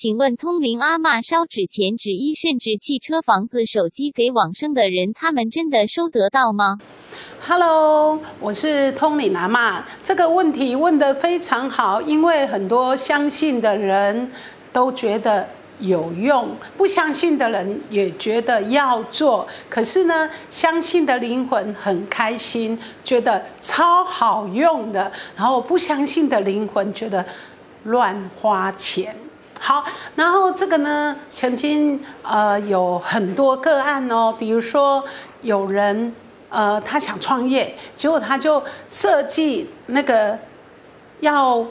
请问通灵阿嬷烧纸钱、纸衣，甚至汽车、房子、手机给往生的人，他们真的收得到吗？Hello，我是通灵阿嬷。这个问题问得非常好，因为很多相信的人都觉得有用，不相信的人也觉得要做。可是呢，相信的灵魂很开心，觉得超好用的；然后不相信的灵魂觉得乱花钱。好，然后这个呢，曾经呃有很多个案哦，比如说有人呃他想创业，结果他就设计那个要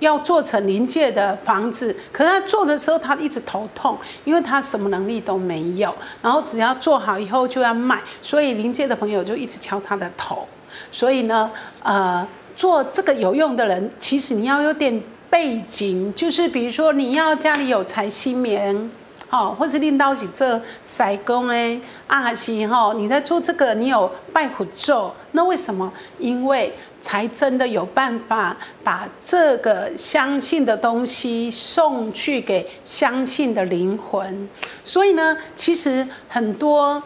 要做成临界的房子，可是他做的时候他一直头痛，因为他什么能力都没有，然后只要做好以后就要卖，所以临界的朋友就一直敲他的头，所以呢，呃，做这个有用的人，其实你要有点。背景就是，比如说你要家里有财新棉，哦，或是领导是做塞工哎，啊还是哈，你在做这个，你有拜虎咒，那为什么？因为才真的有办法把这个相信的东西送去给相信的灵魂。所以呢，其实很多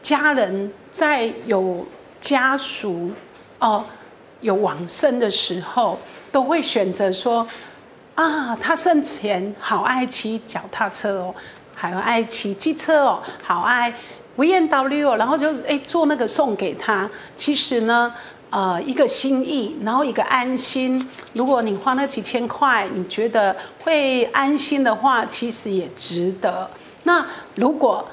家人在有家属哦有往生的时候。都会选择说，啊，他生前好爱骑脚踏车哦，还有爱骑机车哦，好爱 V N W 哦，然后就是哎做那个送给他。其实呢，呃，一个心意，然后一个安心。如果你花那几千块，你觉得会安心的话，其实也值得。那如果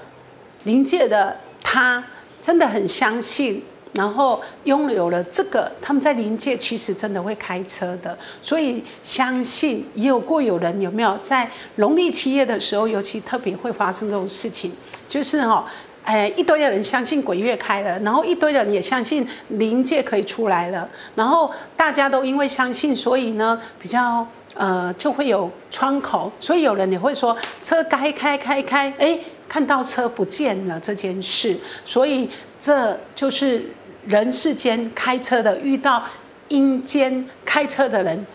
临界的他真的很相信。然后拥有了这个，他们在临界其实真的会开车的，所以相信也有过有人有没有在农历七月的时候，尤其特别会发生这种事情，就是哈、哦，哎，一堆的人相信鬼月开了，然后一堆人也相信临界可以出来了，然后大家都因为相信，所以呢比较呃就会有窗口，所以有人也会说车该开开开，哎，看到车不见了这件事，所以这就是。人世间开车的遇到阴间开车的人，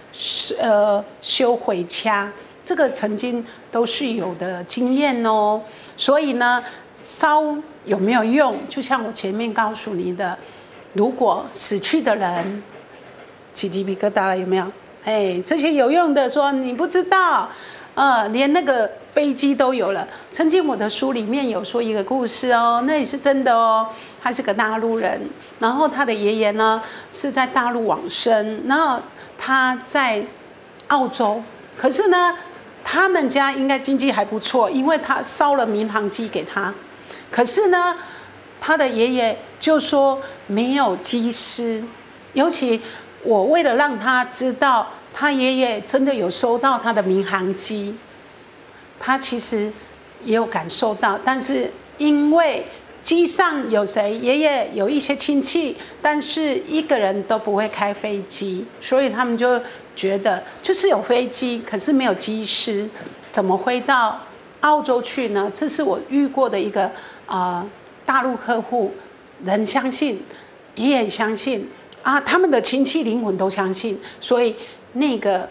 呃，修回掐，这个曾经都是有的经验哦。所以呢，烧有没有用？就像我前面告诉你的，如果死去的人起鸡皮疙瘩了，有没有？哎，这些有用的，说你不知道，呃，连那个飞机都有了。曾经我的书里面有说一个故事哦，那也是真的哦。他是个大陆人，然后他的爷爷呢是在大陆往生，然后他在澳洲，可是呢，他们家应该经济还不错，因为他烧了民航机给他，可是呢，他的爷爷就说没有机师，尤其我为了让他知道他爷爷真的有收到他的民航机，他其实也有感受到，但是因为。机上有谁？爷爷有一些亲戚，但是一个人都不会开飞机，所以他们就觉得就是有飞机，可是没有机师，怎么飞到澳洲去呢？这是我遇过的一个啊、大陆客户，人相信，爷爷相信啊，他们的亲戚灵魂都相信，所以那个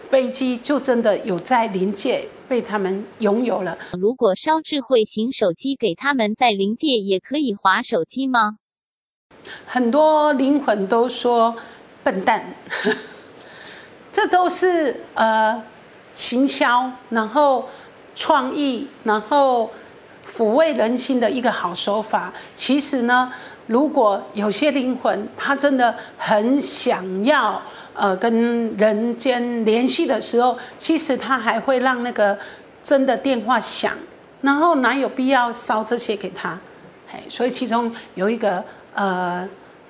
飞机就真的有在临界。被他们拥有了。如果烧智慧型手机给他们，在临界也可以划手机吗？很多灵魂都说笨蛋，这都是呃行销，然后创意，然后抚慰人心的一个好手法。其实呢，如果有些灵魂他真的很想要。呃，跟人间联系的时候，其实他还会让那个真的电话响，然后哪有必要烧这些给他？哎，所以其中有一个呃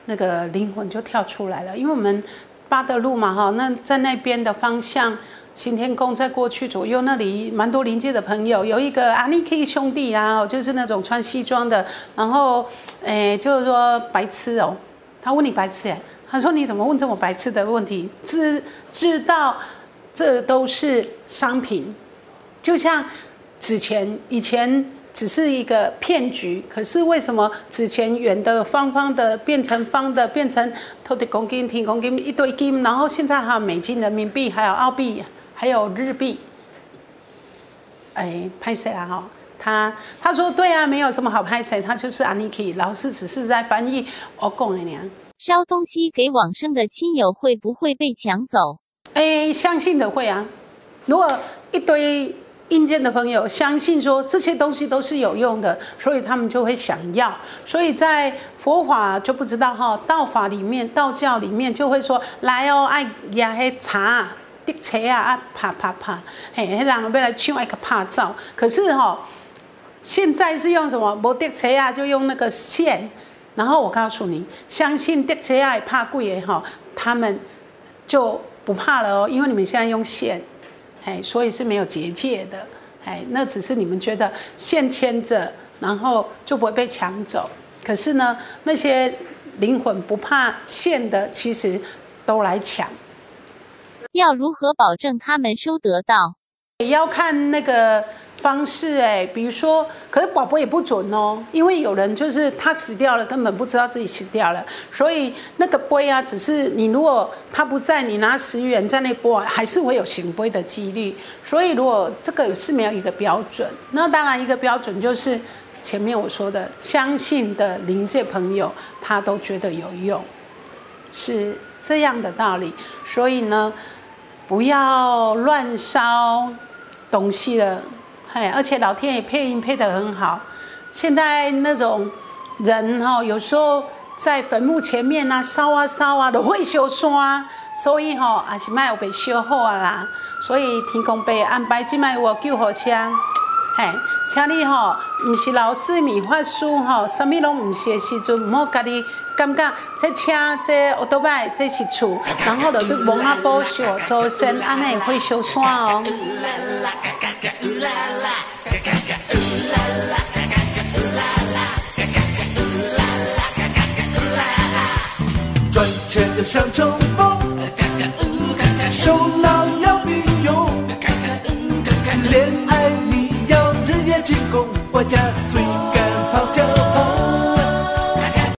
那个灵魂就跳出来了，因为我们巴德路嘛哈，那在那边的方向，新天宫在过去左右那里蛮多临界的朋友，有一个阿尼 K 兄弟啊，就是那种穿西装的，然后哎就是说白痴哦，他问你白痴哎。他说：“你怎么问这么白痴的问题？知知道这都是商品，就像纸钱，以前只是一个骗局，可是为什么纸钱圆的、方方的变成方的，变成偷的公金、停公金一堆金，然后现在还有美金、人民币，还有澳币，还有日币。哎，拍谁啊？哈，他他说对啊，没有什么好拍谁，他就是 Aniki 老师，只是在翻译我讲的娘。烧东西给往生的亲友会不会被抢走？哎，相信的会啊。如果一堆阴间的朋友相信说这些东西都是有用的，所以他们就会想要。所以在佛法就不知道哈，道法里面、道教里面就会说来哦，爱呀黑茶。滴车啊啊，啪啪啪，嘿，迄人要来抢一个拍照。可是哈，现在是用什么？无滴车啊，就用那个线。然后我告诉你，相信滴车啊怕贵的哈，他们就不怕了哦，因为你们现在用线，嘿，所以是没有结界的，嘿，那只是你们觉得线牵着，然后就不会被抢走。可是呢，那些灵魂不怕线的，其实都来抢。要如何保证他们收得到？也要看那个方式哎，比如说，可是宝宝也不准哦，因为有人就是他死掉了，根本不知道自己死掉了，所以那个杯啊，只是你如果他不在，你拿十元在那播，还是会有醒杯的几率。所以如果这个是没有一个标准，那当然一个标准就是前面我说的，相信的灵界朋友他都觉得有用，是这样的道理。所以呢。不要乱烧东西了，嘿！而且老天也配音配得很好。现在那种人哈，有时候在坟墓前面呐烧啊烧啊，都会修刷，所以哈也是卖有被修好啊啦。所以天公被安排即卖我救火车。嘿，请你吼，毋是老师、咪法师吼，啥物拢毋是的时阵，毋好家己感觉这车、这奥多拜这是厝，然后就对蒙阿保守做神，安尼会烧山哦。赚钱要像冲锋，手脑要并用，恋爱。进攻，我家最。